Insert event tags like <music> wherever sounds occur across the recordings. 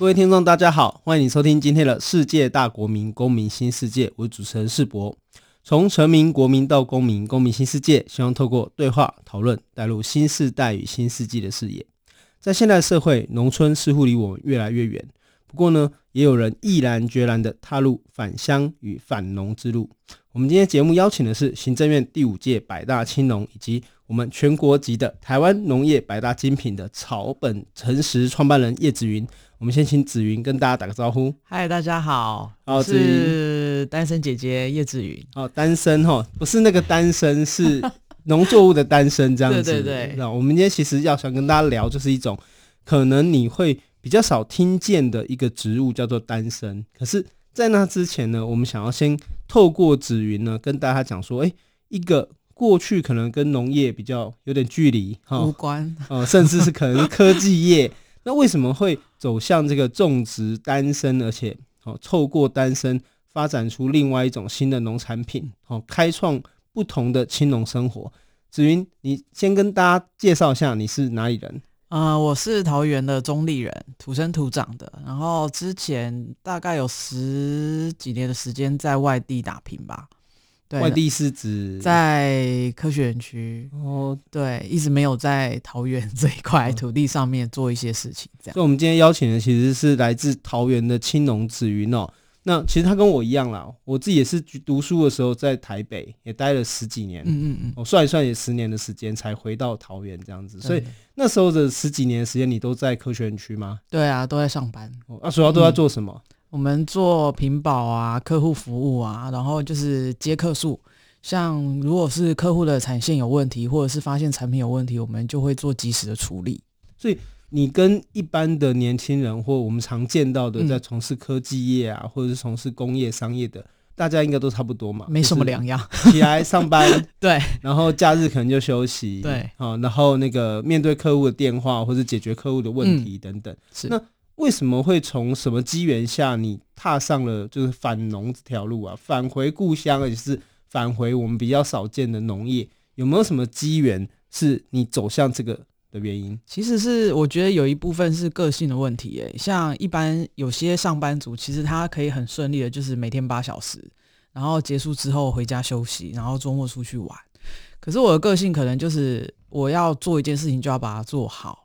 各位听众，大家好，欢迎你收听今天的世界大国民公民新世界。我是主持人世博。从臣民、国民到公民，公民新世界，希望透过对话讨论，带入新世代与新世纪的视野。在现代社会，农村似乎离我们越来越远。不过呢，也有人毅然决然地踏入返乡与返农之路。我们今天节目邀请的是行政院第五届百大青农，以及我们全国级的台湾农业百大精品的草本诚实创办人叶子云。我们先请子云跟大家打个招呼。嗨，大家好，哦、我是单身姐姐叶子云。哦，单身哈，不是那个单身，是 <laughs> 农作物的单身这样子。对对对。那我们今天其实要想跟大家聊，就是一种可能你会比较少听见的一个植物，叫做单身。可是，在那之前呢，我们想要先透过子云呢，跟大家讲说，哎，一个过去可能跟农业比较有点距离哈，无关，哦，甚至是可能是科技业。<laughs> 那为什么会走向这个种植单身，而且哦，透过单身发展出另外一种新的农产品，哦，开创不同的青农生活？子云，你先跟大家介绍一下你是哪里人？啊、呃，我是桃园的中立人，土生土长的。然后之前大概有十几年的时间在外地打拼吧。对，外地是指在科学园区哦，对，一直没有在桃园这一块土地上面做一些事情，这样。所以，我们今天邀请的其实是来自桃园的青农子云哦。那其实他跟我一样啦，我自己也是读书的时候在台北也待了十几年，嗯嗯嗯，我算一算也十年的时间才回到桃园这样子。所以那时候的十几年的时间，你都在科学园区吗？对啊，都在上班。那、哦啊、主要都在做什么？嗯我们做屏保啊，客户服务啊，然后就是接客诉。像如果是客户的产线有问题，或者是发现产品有问题，我们就会做及时的处理。所以你跟一般的年轻人，或我们常见到的在从事科技业啊，嗯、或者是从事工业商业的，大家应该都差不多嘛，没什么两样。起来上班，<laughs> 对，然后假日可能就休息，对，好，然后那个面对客户的电话，或者解决客户的问题等等，嗯、是那。为什么会从什么机缘下你踏上了就是返农这条路啊？返回故乡，而且是返回我们比较少见的农业，有没有什么机缘是你走向这个的原因？其实是我觉得有一部分是个性的问题，诶，像一般有些上班族，其实他可以很顺利的，就是每天八小时，然后结束之后回家休息，然后周末出去玩。可是我的个性可能就是我要做一件事情就要把它做好。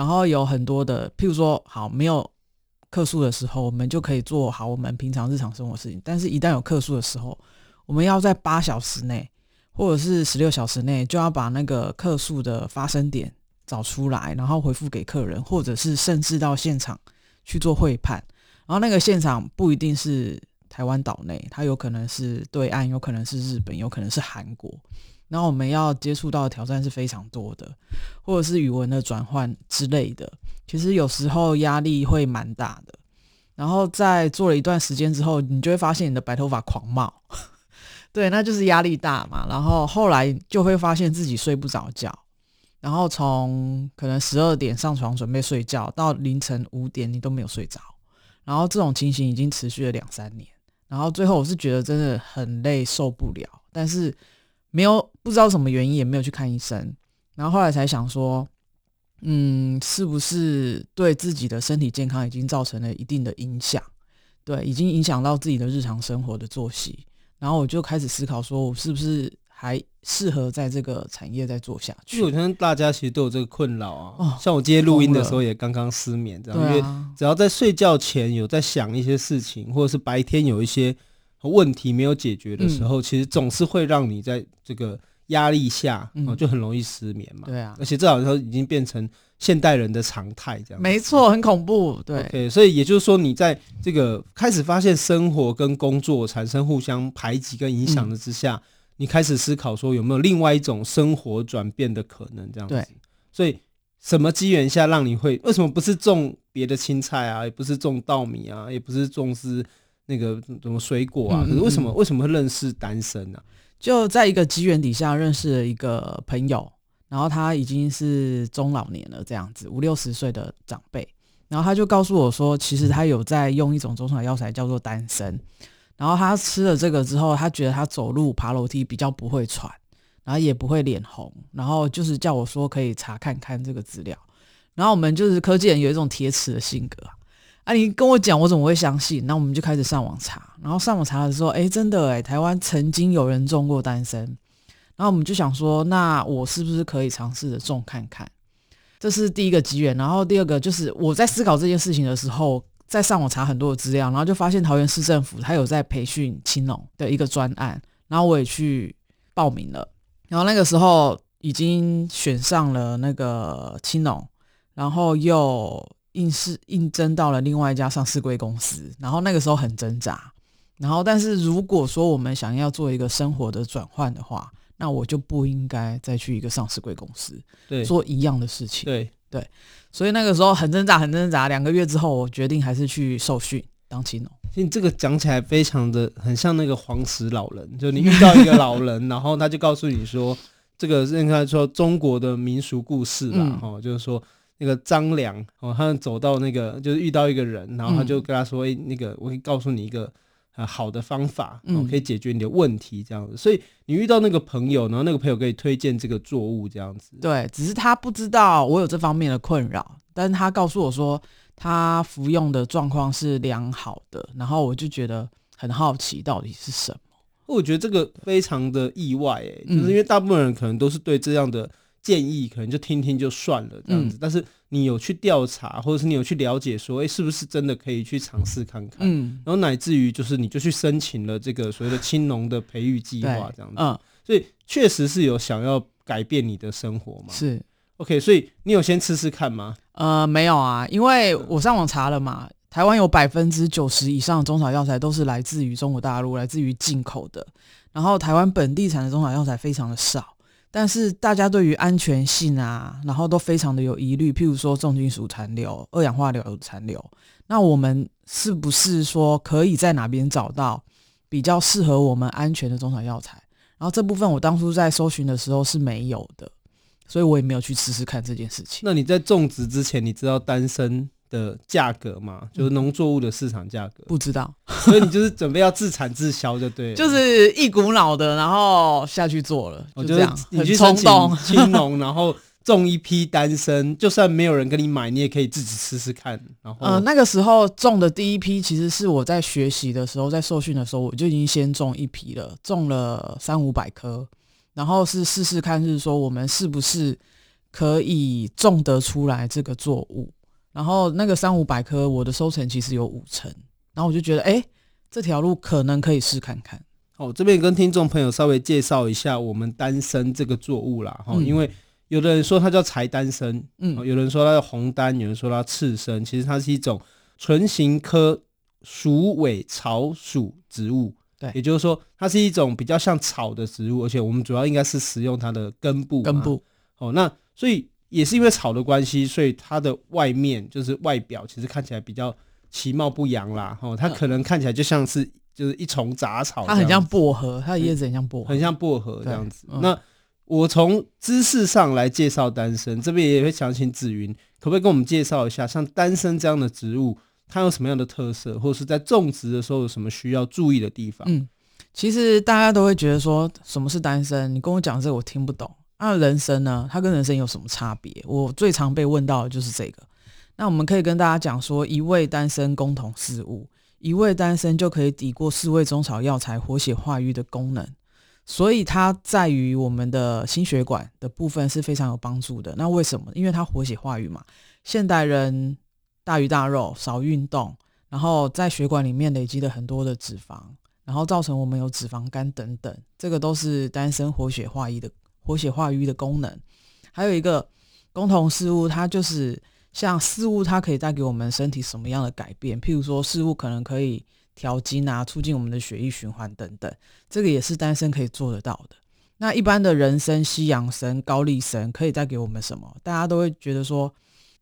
然后有很多的，譬如说，好，没有客诉的时候，我们就可以做好我们平常日常生活事情。但是，一旦有客诉的时候，我们要在八小时内，或者是十六小时内，就要把那个客诉的发生点找出来，然后回复给客人，或者是甚至到现场去做会判。然后那个现场不一定是台湾岛内，它有可能是对岸，有可能是日本，有可能是韩国。然后我们要接触到的挑战是非常多的，或者是语文的转换之类的，其实有时候压力会蛮大的。然后在做了一段时间之后，你就会发现你的白头发狂冒，<laughs> 对，那就是压力大嘛。然后后来就会发现自己睡不着觉，然后从可能十二点上床准备睡觉，到凌晨五点你都没有睡着，然后这种情形已经持续了两三年。然后最后我是觉得真的很累，受不了，但是。没有不知道什么原因，也没有去看医生，然后后来才想说，嗯，是不是对自己的身体健康已经造成了一定的影响？对，已经影响到自己的日常生活的作息，然后我就开始思考，说我是不是还适合在这个产业再做下去？其实我相信大家其实都有这个困扰啊，哦、像我今天录音的时候也刚刚失眠，这样，因为只要在睡觉前有在想一些事情，或者是白天有一些。问题没有解决的时候，嗯、其实总是会让你在这个压力下，嗯、就很容易失眠嘛。对啊，而且这好像已经变成现代人的常态，这样。没错，很恐怖。对所以也就是说，你在这个开始发现生活跟工作产生互相排挤跟影响的之下，嗯、你开始思考说有没有另外一种生活转变的可能，这样子。对，所以什么机缘下让你会？为什么不是种别的青菜啊？也不是种稻米啊？也不是种是？那个什么水果啊，可是为什么为什么会认识丹参呢？就在一个机缘底下认识了一个朋友，然后他已经是中老年了，这样子五六十岁的长辈，然后他就告诉我说，其实他有在用一种中草药材叫做丹参，然后他吃了这个之后，他觉得他走路爬楼梯比较不会喘，然后也不会脸红，然后就是叫我说可以查看看这个资料，然后我们就是科技人有一种铁齿的性格。啊，啊你跟我讲，我怎么会相信？那我们就开始上网查，然后上网查的时候，哎，真的哎，台湾曾经有人种过丹参，然后我们就想说，那我是不是可以尝试着种看看？这是第一个机缘，然后第二个就是我在思考这件事情的时候，在上网查很多的资料，然后就发现桃园市政府他有在培训青农的一个专案，然后我也去报名了，然后那个时候已经选上了那个青农，然后又。应试应征到了另外一家上市贵公司，然后那个时候很挣扎，然后但是如果说我们想要做一个生活的转换的话，那我就不应该再去一个上市贵公司对做一样的事情。对对，所以那个时候很挣扎，很挣扎。两个月之后，我决定还是去受训当青农。其实这个讲起来非常的很像那个黄石老人，就你遇到一个老人，<laughs> 然后他就告诉你说，这个是应该说中国的民俗故事啦，哈、嗯，就是说。那个张良哦，他走到那个就是遇到一个人，然后他就跟他说：“哎、嗯，那个我可以告诉你一个呃好的方法，嗯，可以解决你的问题，这样子。”所以你遇到那个朋友，然后那个朋友可以推荐这个作物，这样子。对，只是他不知道我有这方面的困扰，但是他告诉我说他服用的状况是良好的，然后我就觉得很好奇，到底是什么？我觉得这个非常的意外，哎，就是因为大部分人可能都是对这样的。建议可能就听听就算了这样子，嗯、但是你有去调查，或者是你有去了解，说，哎、欸，是不是真的可以去尝试看看？嗯，然后乃至于就是你就去申请了这个所谓的青农的培育计划这样子，嗯，所以确实是有想要改变你的生活嘛？是，OK，所以你有先吃吃看吗？呃，没有啊，因为我上网查了嘛，台湾有百分之九十以上的中草药材都是来自于中国大陆，来自于进口的，然后台湾本地产的中草药材非常的少。但是大家对于安全性啊，然后都非常的有疑虑，譬如说重金属残留、二氧化硫残留，那我们是不是说可以在哪边找到比较适合我们安全的中草药材？然后这部分我当初在搜寻的时候是没有的，所以我也没有去试试看这件事情。那你在种植之前，你知道丹参的价格嘛，就是农作物的市场价格，不知道，所以你就是准备要自产自销就对了，就是一股脑的，然后下去做了，就这样，哦、你去冲动。青农，<laughs> 然后种一批单身，就算没有人跟你买，你也可以自己试试看。然后，呃，那个时候种的第一批，其实是我在学习的时候，在受训的时候，我就已经先种一批了，种了三五百颗，然后是试试看，是说我们是不是可以种得出来这个作物。然后那个三五百颗，我的收成其实有五成，然后我就觉得，哎，这条路可能可以试看看。哦，这边跟听众朋友稍微介绍一下我们丹参这个作物啦，哈、嗯，因为有的人说它叫柴丹参，嗯，有人说它叫红丹，有人说它赤参，其实它是一种唇形科鼠尾草属植物，对，也就是说它是一种比较像草的植物，而且我们主要应该是使用它的根部，根部，哦，那所以。也是因为草的关系，所以它的外面就是外表，其实看起来比较其貌不扬啦。哦，它可能看起来就像是就是一丛杂草，它很像薄荷，它的叶子很像薄荷，很像薄荷这样子。嗯、那我从知识上来介绍丹参，这边也会想请紫云，可不可以跟我们介绍一下，像丹参这样的植物，它有什么样的特色，或者是在种植的时候有什么需要注意的地方？嗯，其实大家都会觉得说什么是丹参，你跟我讲这个我听不懂。那人参呢？它跟人参有什么差别？我最常被问到的就是这个。那我们可以跟大家讲说，一味丹参共同四物，一味丹参就可以抵过四味中草药材活血化瘀的功能，所以它在于我们的心血管的部分是非常有帮助的。那为什么？因为它活血化瘀嘛。现代人大鱼大肉，少运动，然后在血管里面累积了很多的脂肪，然后造成我们有脂肪肝等等，这个都是丹参活血化瘀的。活血化瘀的功能，还有一个共同事物，它就是像事物，它可以带给我们身体什么样的改变？譬如说，事物可能可以调经啊，促进我们的血液循环等等，这个也是丹参可以做得到的。那一般的人参、西洋参、高丽参可以带给我们什么？大家都会觉得说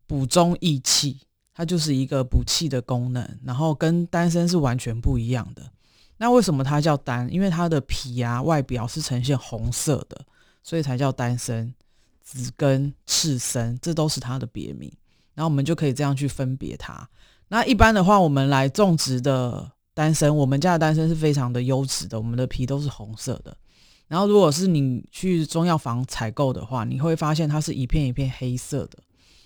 补中益气，它就是一个补气的功能，然后跟丹参是完全不一样的。那为什么它叫丹？因为它的皮啊外表是呈现红色的，所以才叫丹参。紫根、赤参，这都是它的别名。然后我们就可以这样去分别它。那一般的话，我们来种植的丹参，我们家的丹参是非常的优质的，我们的皮都是红色的。然后，如果是你去中药房采购的话，你会发现它是一片一片黑色的。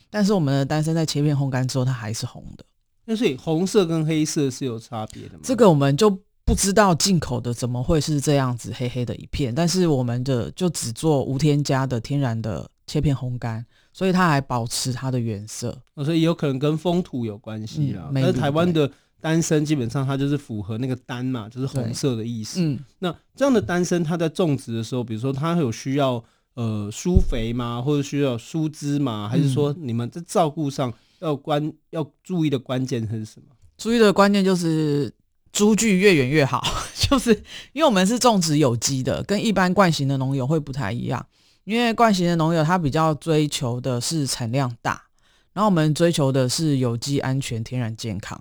但是我们的丹参在切片烘干之后，它还是红的。那所以红色跟黑色是有差别的吗？这个我们就不知道进口的怎么会是这样子黑黑的一片。但是我们的就只做无添加的天然的切片烘干。所以它还保持它的原色，所以有可能跟风土有关系啦。但是台湾的丹参基本上它就是符合那个丹嘛，就是红色的意思。嗯，那这样的丹参它在种植的时候，比如说它有需要呃疏肥吗，或者需要疏枝吗？还是说你们在照顾上要关要注意的关键是什么？注意的关键就是株距越远越好，<laughs> 就是因为我们是种植有机的，跟一般惯行的农友会不太一样。因为惯行的农友他比较追求的是产量大，然后我们追求的是有机、安全、天然、健康，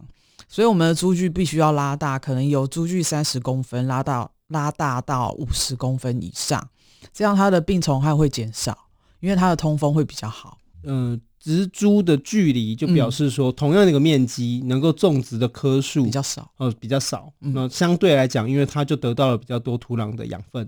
所以我们的株距必须要拉大，可能由株距三十公分拉到拉大到五十公分以上，这样它的病虫害会减少，因为它的通风会比较好。嗯、植株的距离就表示说，同样的一个面积能够种植的棵数比较少，呃，比较少。那相对来讲，因为它就得到了比较多土壤的养分。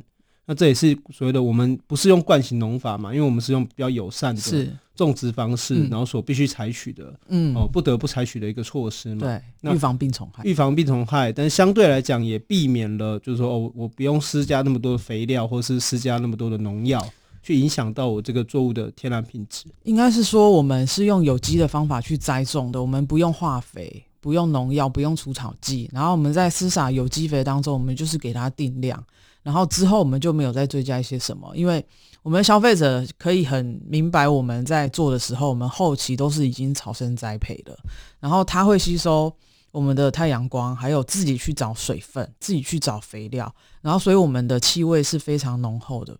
那这也是所谓的我们不是用惯性农法嘛，因为我们是用比较友善的种植方式，嗯、然后所必须采取的，嗯，哦，不得不采取的一个措施嘛。对，预防病虫害，预防病虫害，但相对来讲也避免了，就是说哦，我不用施加那么多的肥料，或是施加那么多的农药，去影响到我这个作物的天然品质。应该是说，我们是用有机的方法去栽种的，我们不用化肥，不用农药，不用除草剂，然后我们在施撒有机肥当中，我们就是给它定量。然后之后我们就没有再追加一些什么，因为我们消费者可以很明白我们在做的时候，我们后期都是已经草生栽培的，然后它会吸收我们的太阳光，还有自己去找水分，自己去找肥料，然后所以我们的气味是非常浓厚的，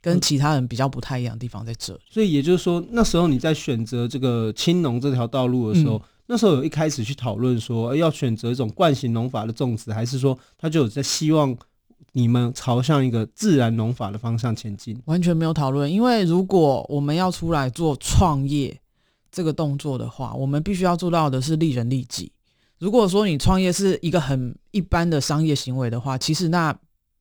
跟其他人比较不太一样的地方在这里。所以也就是说，那时候你在选择这个青农这条道路的时候，嗯、那时候有一开始去讨论说要选择一种惯性农法的种植，还是说他就有在希望？你们朝向一个自然农法的方向前进，完全没有讨论。因为如果我们要出来做创业这个动作的话，我们必须要做到的是利人利己。如果说你创业是一个很一般的商业行为的话，其实那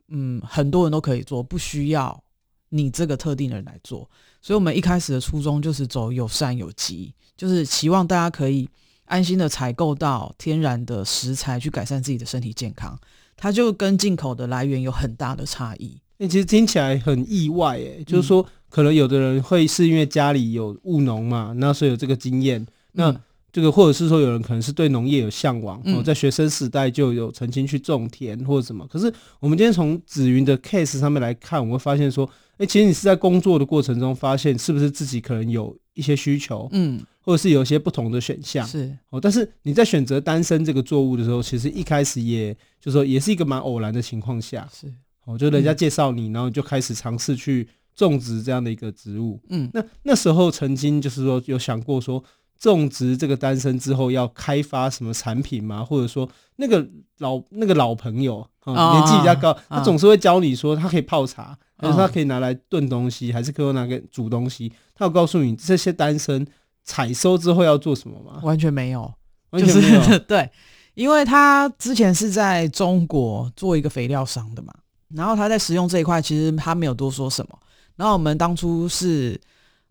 嗯很多人都可以做，不需要你这个特定的人来做。所以，我们一开始的初衷就是走友善有机，就是希望大家可以安心的采购到天然的食材，去改善自己的身体健康。它就跟进口的来源有很大的差异。那其实听起来很意外，哎，就是说，可能有的人会是因为家里有务农嘛，那所以有这个经验。那这个或者是说，有人可能是对农业有向往，哦，在学生时代就有曾经去种田或者什么。可是我们今天从紫云的 case 上面来看，我们会发现说，诶，其实你是在工作的过程中发现，是不是自己可能有一些需求，嗯。或者是有一些不同的选项，是。哦，但是你在选择丹参这个作物的时候，其实一开始也就是说，也是一个蛮偶然的情况下，是。哦，就人家介绍你，然后就开始尝试去种植这样的一个植物，嗯，那那时候曾经就是说有想过说种植这个丹参之后要开发什么产品吗？或者说那个老那个老朋友啊，哦，年纪比较高，哦，他总是会教你说他可以泡茶，还是他可以拿来炖东西，还是可以拿来煮东西，他有告诉你这些单身。采收之后要做什么吗？完全没有，完全没有。就是、对，因为他之前是在中国做一个肥料商的嘛，然后他在食用这一块，其实他没有多说什么。然后我们当初是，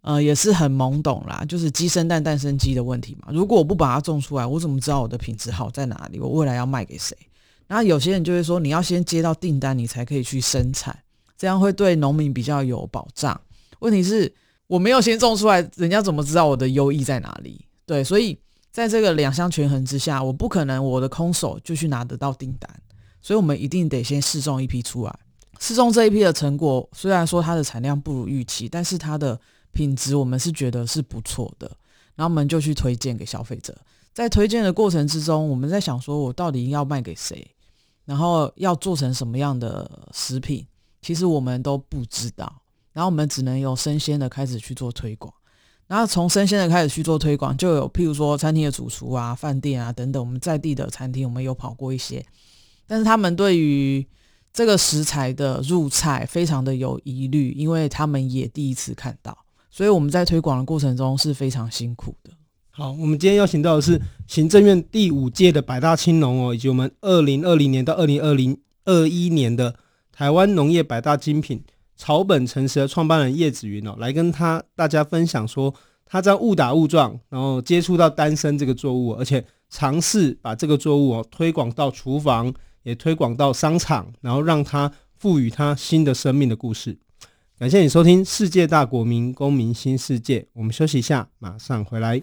呃，也是很懵懂啦，就是鸡生蛋，蛋生鸡的问题嘛。如果我不把它种出来，我怎么知道我的品质好在哪里？我未来要卖给谁？然后有些人就会说，你要先接到订单，你才可以去生产，这样会对农民比较有保障。问题是。我没有先种出来，人家怎么知道我的优异在哪里？对，所以在这个两相权衡之下，我不可能我的空手就去拿得到订单，所以我们一定得先试种一批出来。试种这一批的成果，虽然说它的产量不如预期，但是它的品质我们是觉得是不错的，然后我们就去推荐给消费者。在推荐的过程之中，我们在想说，我到底要卖给谁，然后要做成什么样的食品，其实我们都不知道。然后我们只能由生鲜的开始去做推广，然后从生鲜的开始去做推广，就有譬如说餐厅的主厨啊、饭店啊等等，我们在地的餐厅我们有跑过一些，但是他们对于这个食材的入菜非常的有疑虑，因为他们也第一次看到，所以我们在推广的过程中是非常辛苦的。好，我们今天邀请到的是行政院第五届的百大青农哦，以及我们二零二零年到二零二零二一年的台湾农业百大精品草本诚实的创办人叶子云哦，来跟他大家分享说，他在误打误撞，然后接触到丹参这个作物，而且尝试把这个作物哦推广到厨房。也推广到商场，然后让它赋予它新的生命的故事。感谢你收听《世界大国民公民新世界》，我们休息一下，马上回来。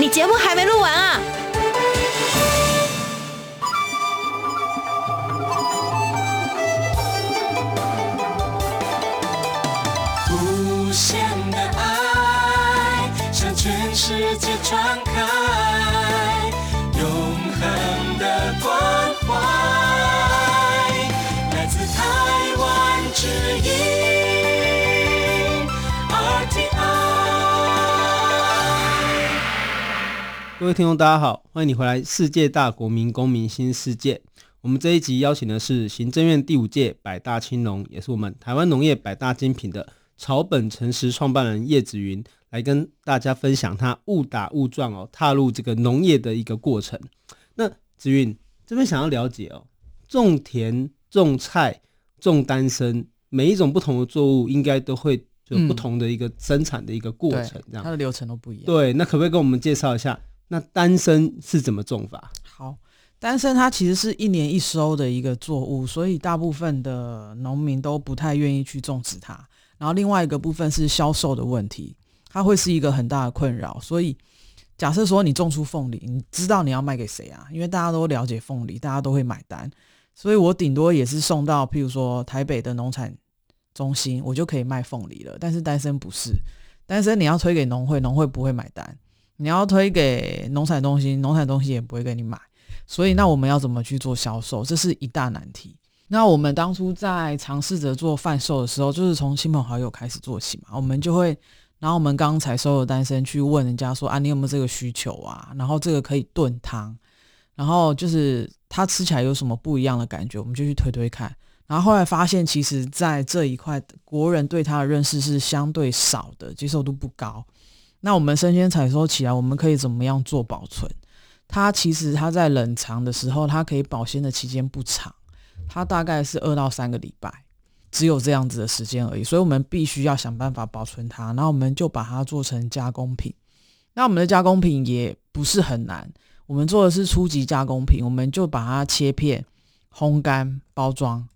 你节目还没录完啊。无限的爱向全世界传开。位听众，大家好，欢迎你回来《世界大国民公民新世界》。我们这一集邀请的是行政院第五届百大青农，也是我们台湾农业百大精品的草本诚实创办人叶子云。来跟大家分享他误打误撞哦踏入这个农业的一个过程。那子云这边想要了解哦，种田、种菜、种丹参，每一种不同的作物应该都会有不同的一个生产的一个过程，这样、嗯、它的流程都不一样。对，那可不可以跟我们介绍一下，那丹参是怎么种法？好，丹参它其实是一年一收的一个作物，所以大部分的农民都不太愿意去种植它。然后另外一个部分是销售的问题。它会是一个很大的困扰，所以假设说你种出凤梨，你知道你要卖给谁啊？因为大家都了解凤梨，大家都会买单，所以我顶多也是送到譬如说台北的农产中心，我就可以卖凤梨了。但是丹参不是，丹参你要推给农会，农会不会买单；你要推给农产中心，农产中心也不会给你买。所以那我们要怎么去做销售？这是一大难题。那我们当初在尝试着做贩售的时候，就是从亲朋好友开始做起嘛，我们就会。然后我们刚采收的单身去问人家说啊，你有没有这个需求啊？然后这个可以炖汤，然后就是它吃起来有什么不一样的感觉，我们就去推推看。然后后来发现，其实在这一块，国人对它的认识是相对少的，接受度不高。那我们生鲜采收起来，我们可以怎么样做保存？它其实它在冷藏的时候，它可以保鲜的期间不长，它大概是二到三个礼拜。只有这样子的时间而已，所以我们必须要想办法保存它。然后我们就把它做成加工品。那我们的加工品也不是很难，我们做的是初级加工品，我们就把它切片、烘干、包装，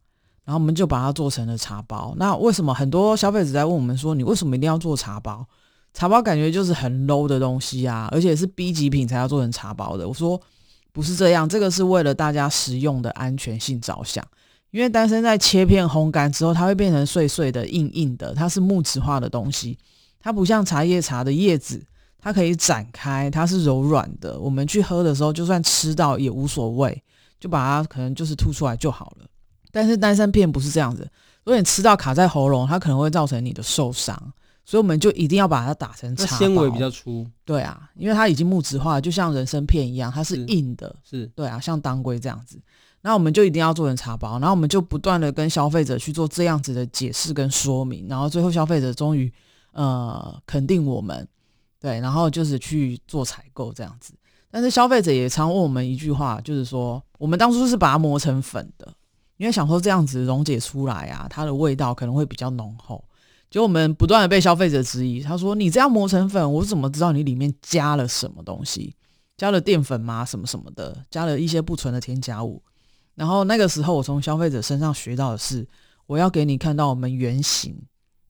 然后我们就把它做成了茶包。那为什么很多消费者在问我们说，你为什么一定要做茶包？茶包感觉就是很 low 的东西啊，而且是 B 级品才要做成茶包的。我说不是这样，这个是为了大家食用的安全性着想。因为丹参在切片烘干之后，它会变成碎碎的、硬硬的，它是木质化的东西，它不像茶叶茶的叶子，它可以展开，它是柔软的。我们去喝的时候，就算吃到也无所谓，就把它可能就是吐出来就好了。但是丹参片不是这样子，如果你吃到卡在喉咙，它可能会造成你的受伤，所以我们就一定要把它打成茶包。纤维比较粗。对啊，因为它已经木质化，就像人参片一样，它是硬的。是。是对啊，像当归这样子。那我们就一定要做成茶包，然后我们就不断的跟消费者去做这样子的解释跟说明，然后最后消费者终于呃肯定我们，对，然后就是去做采购这样子。但是消费者也常问我们一句话，就是说我们当初是把它磨成粉的，因为想说这样子溶解出来啊，它的味道可能会比较浓厚。结果我们不断的被消费者质疑，他说你这样磨成粉，我怎么知道你里面加了什么东西？加了淀粉吗？什么什么的，加了一些不纯的添加物。然后那个时候，我从消费者身上学到的是，我要给你看到我们原型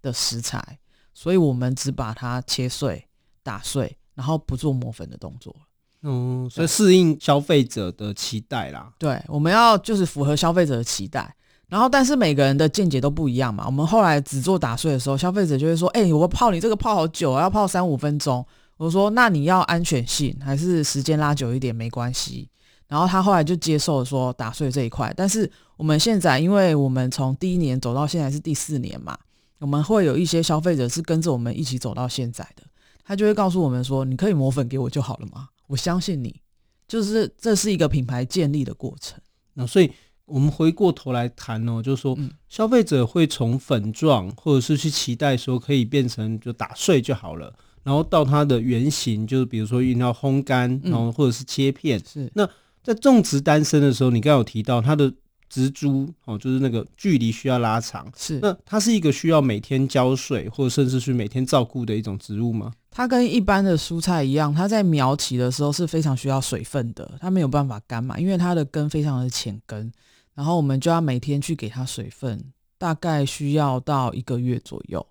的食材，所以我们只把它切碎、打碎，然后不做磨粉的动作。嗯，所以适应消费者的期待啦。对，我们要就是符合消费者的期待。然后，但是每个人的见解都不一样嘛。我们后来只做打碎的时候，消费者就会说：“哎、我泡你这个泡好久，要泡三五分钟。”我说：“那你要安全性还是时间拉久一点没关系。”然后他后来就接受了说打碎这一块。但是我们现在，因为我们从第一年走到现在是第四年嘛，我们会有一些消费者是跟着我们一起走到现在的，他就会告诉我们说：“你可以磨粉给我就好了吗？我相信你。”就是这是一个品牌建立的过程。那所以。我们回过头来谈哦，就是说，消费者会从粉状，或者是去期待说可以变成就打碎就好了，然后到它的原型，就是比如说一定要烘干，然后或者是切片。是。那在种植单身的时候，你刚刚有提到它的植株哦，就是那个距离需要拉长。是。那它是一个需要每天浇水，或者甚至是每天照顾的一种植物吗？它跟一般的蔬菜一样，它在苗期的时候是非常需要水分的，它没有办法干嘛，因为它的根非常的浅根。然后我们就要每天去给它水分，大概需要到一个月左右。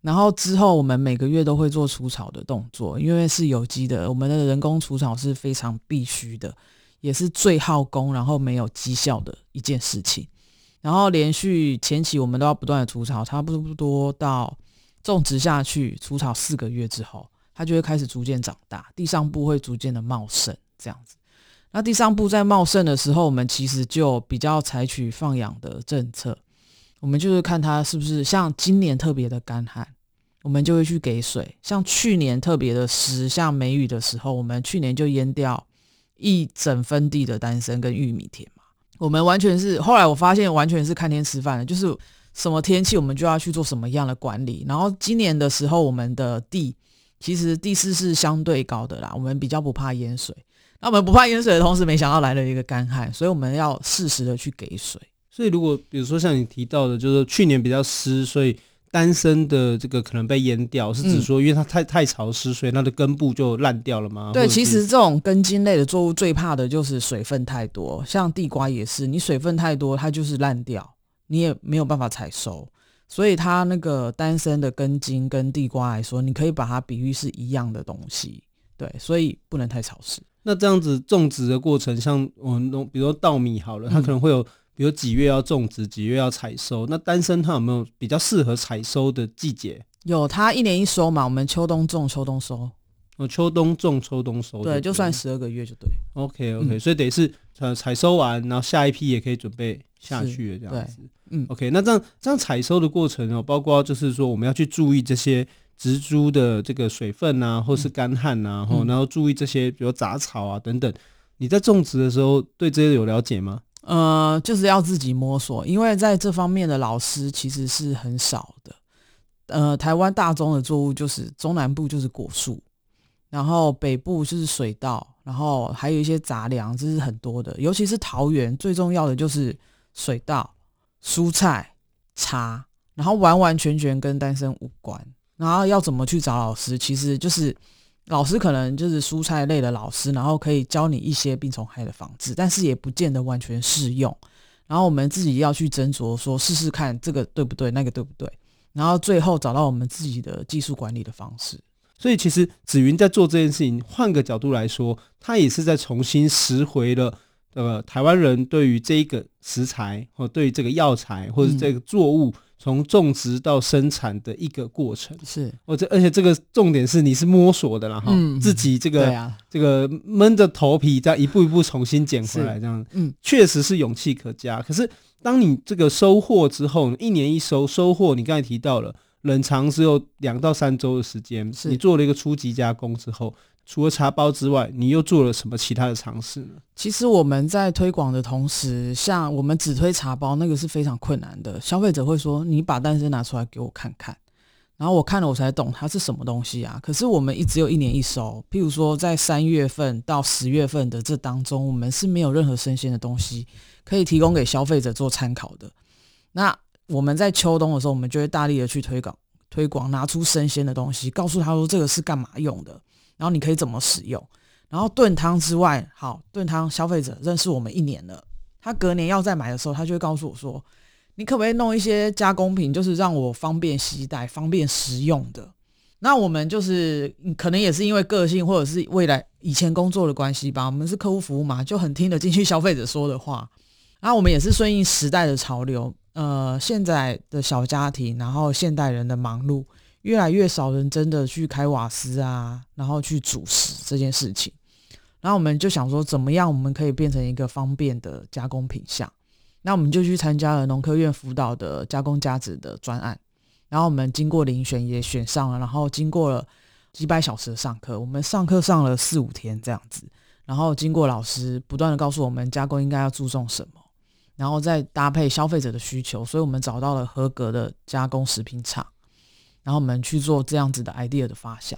然后之后我们每个月都会做除草的动作，因为是有机的，我们的人工除草是非常必须的，也是最耗工，然后没有绩效的一件事情。然后连续前期我们都要不断的除草，差不多到种植下去除草四个月之后，它就会开始逐渐长大，地上部会逐渐的茂盛，这样子。那地上部在茂盛的时候，我们其实就比较采取放养的政策。我们就是看它是不是像今年特别的干旱，我们就会去给水。像去年特别的湿，像梅雨的时候，我们去年就淹掉一整分地的丹参跟玉米田嘛。我们完全是后来我发现完全是看天吃饭的，就是什么天气我们就要去做什么样的管理。然后今年的时候，我们的地其实地势是相对高的啦，我们比较不怕淹水。那我们不怕淹水的同时，没想到来了一个干旱，所以我们要适时的去给水。所以如果比如说像你提到的，就是去年比较湿，所以单身的这个可能被淹掉，是指说因为它太太潮湿，所以它的根部就烂掉了吗？对，其实这种根茎类的作物最怕的就是水分太多，像地瓜也是，你水分太多，它就是烂掉，你也没有办法采收。所以它那个丹参的根茎跟地瓜来说，你可以把它比喻是一样的东西，对，所以不能太潮湿。那这样子种植的过程，像我们农，比如说稻米好了，它可能会有，比如几月要种植，几月要采收。那丹参它有没有比较适合采收的季节？有，它一年一收嘛，我们秋冬种，秋冬收。哦，秋冬种，秋冬收。对，就算十二个月就对。OK OK，嗯，所以等于是呃采收完，然后下一批也可以准备下去了这样子。嗯，OK，那这样这样采收的过程哦，包括就是说我们要去注意这些。植株的这个水分啊，或是干旱啊，嗯、然后注意这些，比如杂草啊等等。你在种植的时候对这些有了解吗？呃，就是要自己摸索，因为在这方面的老师其实是很少的。呃，台湾大宗的作物就是中南部就是果树，然后北部就是水稻，然后还有一些杂粮，这是很多的。尤其是桃园，最重要的就是水稻、蔬菜、茶，然后完完全全跟单身无关。然后要怎么去找老师？其实就是老师可能就是蔬菜类的老师，然后可以教你一些病虫害的防治，但是也不见得完全适用。然后我们自己要去斟酌，说试试看这个对不对，那个对不对，然后最后找到我们自己的技术管理的方式。所以其实子云在做这件事情，换个角度来说，他也是在重新拾回了呃台湾人对于这一个食材或对于这个药材或者这个作物。嗯从种植到生产的一个过程是，哦，这而且这个重点是你是摸索的啦哈，嗯、自己这个、啊、这个闷着头皮再一步一步重新捡回来，这样，嗯，确实是勇气可嘉。可是当你这个收获之后，一年一收收获，你刚才提到了冷藏只有两到三周的时间，是你做了一个初级加工之后。除了茶包之外，你又做了什么其他的尝试呢？其实我们在推广的同时，像我们只推茶包，那个是非常困难的。消费者会说：“你把诞生拿出来给我看看。”然后我看了我才懂它是什么东西啊。可是我们一直有一年一收，譬如说在三月份到十月份的这当中，我们是没有任何生鲜的东西可以提供给消费者做参考的。那我们在秋冬的时候，我们就会大力的去推广推广，拿出生鲜的东西，告诉他说这个是干嘛用的，然后你可以怎么使用。然后炖汤之外，好，炖汤消费者认识我们一年了，他隔年要再买的时候，他就会告诉我说。你可不可以弄一些加工品，就是让我方便携带、方便食用的？那我们就是可能也是因为个性，或者是未来以前工作的关系吧。我们是客户服务嘛，就很听得进去消费者说的话。然后我们也是顺应时代的潮流。呃，现在的小家庭，然后现代人的忙碌，越来越少人真的去开瓦斯啊，然后去煮食这件事情。然后我们就想说，怎么样我们可以变成一个方便的加工品项？那我们就去参加了农科院辅导的加工加值的专案，然后我们经过遴选也选上了，然后经过了几百小时的上课，我们上课上了四五天这样子，然后经过老师不断的告诉我们加工应该要注重什么，然后再搭配消费者的需求，所以我们找到了合格的加工食品厂，然后我们去做这样子的 idea 的发想，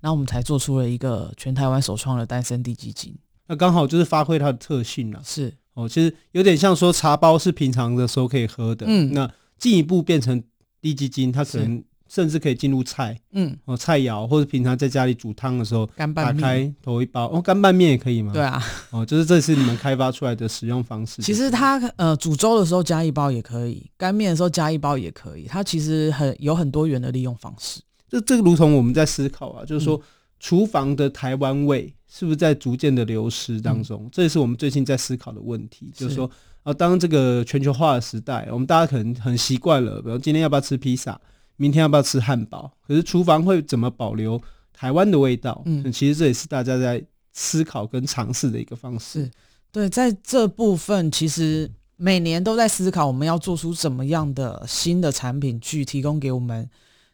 然后我们才做出了一个全台湾首创的单身滴鸡精，那刚好就是发挥它的特性了，是。哦，其实有点像说茶包是平常的时候可以喝的，嗯，那进一步变成低基金，它可能甚至可以进入菜，嗯，哦，菜肴或者平常在家里煮汤的时候，干拌面打开投一包，哦，干拌面也可以吗？对啊，哦，就是这是你们开发出来的使用方式。其实它呃煮粥的时候加一包也可以，干面的时候加一包也可以，它其实很有很多元的利用方式。这这个如同我们在思考啊，就是说。嗯厨房的台湾味是不是在逐渐的流失当中？嗯、这也是我们最近在思考的问题。是就是说，啊，当这个全球化的时代，我们大家可能很习惯了，比如今天要不要吃披萨，明天要不要吃汉堡？可是厨房会怎么保留台湾的味道？嗯，其实这也是大家在思考跟尝试的一个方式。对，在这部分，其实每年都在思考，我们要做出怎么样的新的产品去提供给我们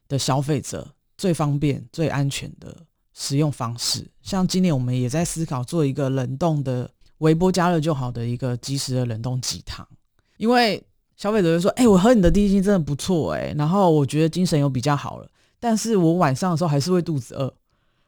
的消费者最方便、最安全的。使用方式，像今年我们也在思考做一个冷冻的微波加热就好的一个即时的冷冻鸡汤，因为消费者就说：“哎、欸，我喝你的滴鸡精真的不错，哎，然后我觉得精神又比较好了，但是我晚上的时候还是会肚子饿。”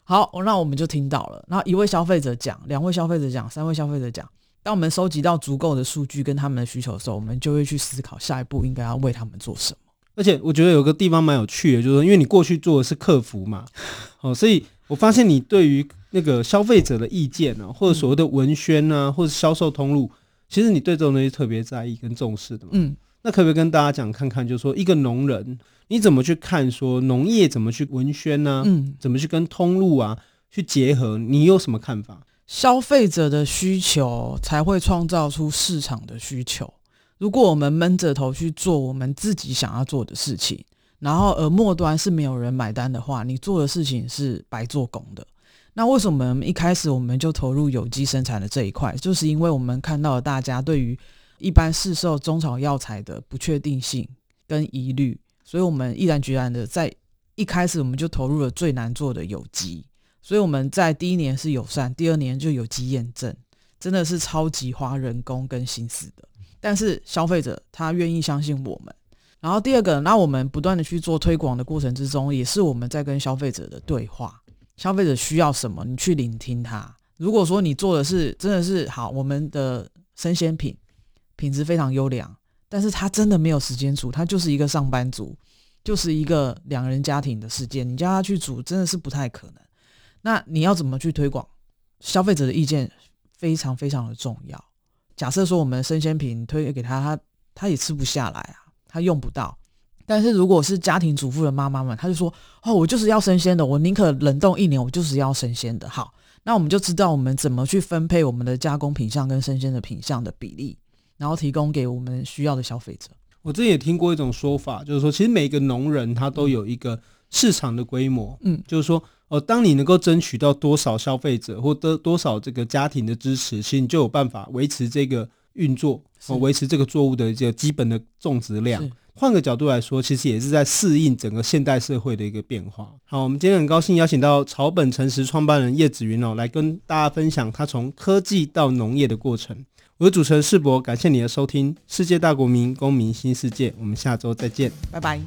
好，那我们就听到了。然后一位消费者讲，两位消费者讲，三位消费者讲。当我们收集到足够的数据跟他们的需求的时候，我们就会去思考下一步应该要为他们做什么。而且我觉得有个地方蛮有趣的，就是说，因为你过去做的是客服嘛，<laughs> 哦，所以。我发现你对于那个消费者的意见呢、啊，或者所谓的文宣啊，或者销售通路，其实你对这种东西特别在意跟重视的嘛。嗯，那可不可以跟大家讲看看，就是说一个农人，你怎么去看说农业怎么去文宣呢、啊？嗯，怎么去跟通路啊去结合？你有什么看法？消费者的需求才会创造出市场的需求。如果我们闷着头去做我们自己想要做的事情。然后，而末端是没有人买单的话，你做的事情是白做工的。那为什么一开始我们就投入有机生产的这一块？就是因为我们看到了大家对于一般市售中草药材的不确定性跟疑虑，所以我们毅然决然的在一开始我们就投入了最难做的有机。所以我们在第一年是友善，第二年就有机验证，真的是超级花人工跟心思的。但是消费者他愿意相信我们。然后第二个，那我们不断的去做推广的过程之中，也是我们在跟消费者的对话。消费者需要什么，你去聆听他。如果说你做的是真的是好，我们的生鲜品品质非常优良，但是他真的没有时间煮，他就是一个上班族，就是一个两人家庭的世界，你叫他去煮真的是不太可能。那你要怎么去推广？消费者的意见非常非常的重要。假设说我们生鲜品推给他，他他也吃不下来啊。他用不到，但是如果是家庭主妇的妈妈们，他就说：“哦，我就是要生鲜的，我宁可冷冻一年，我就是要生鲜的。”好，那我们就知道我们怎么去分配我们的加工品相跟生鲜的品相的比例，然后提供给我们需要的消费者。我之前也听过一种说法，就是说，其实每个农人他都有一个市场的规模，嗯，就是说，哦，当你能够争取到多少消费者或多多少这个家庭的支持，其实你就有办法维持这个。运作哦，维持这个作物的这个基本的种植量。换个角度来说，其实也是在适应整个现代社会的一个变化。好，我们今天很高兴邀请到草本诚实创办人叶子云哦，来跟大家分享他从科技到农业的过程。我是主持人世博，感谢你的收听，世界大国民公民新世界，我们下周再见，拜拜。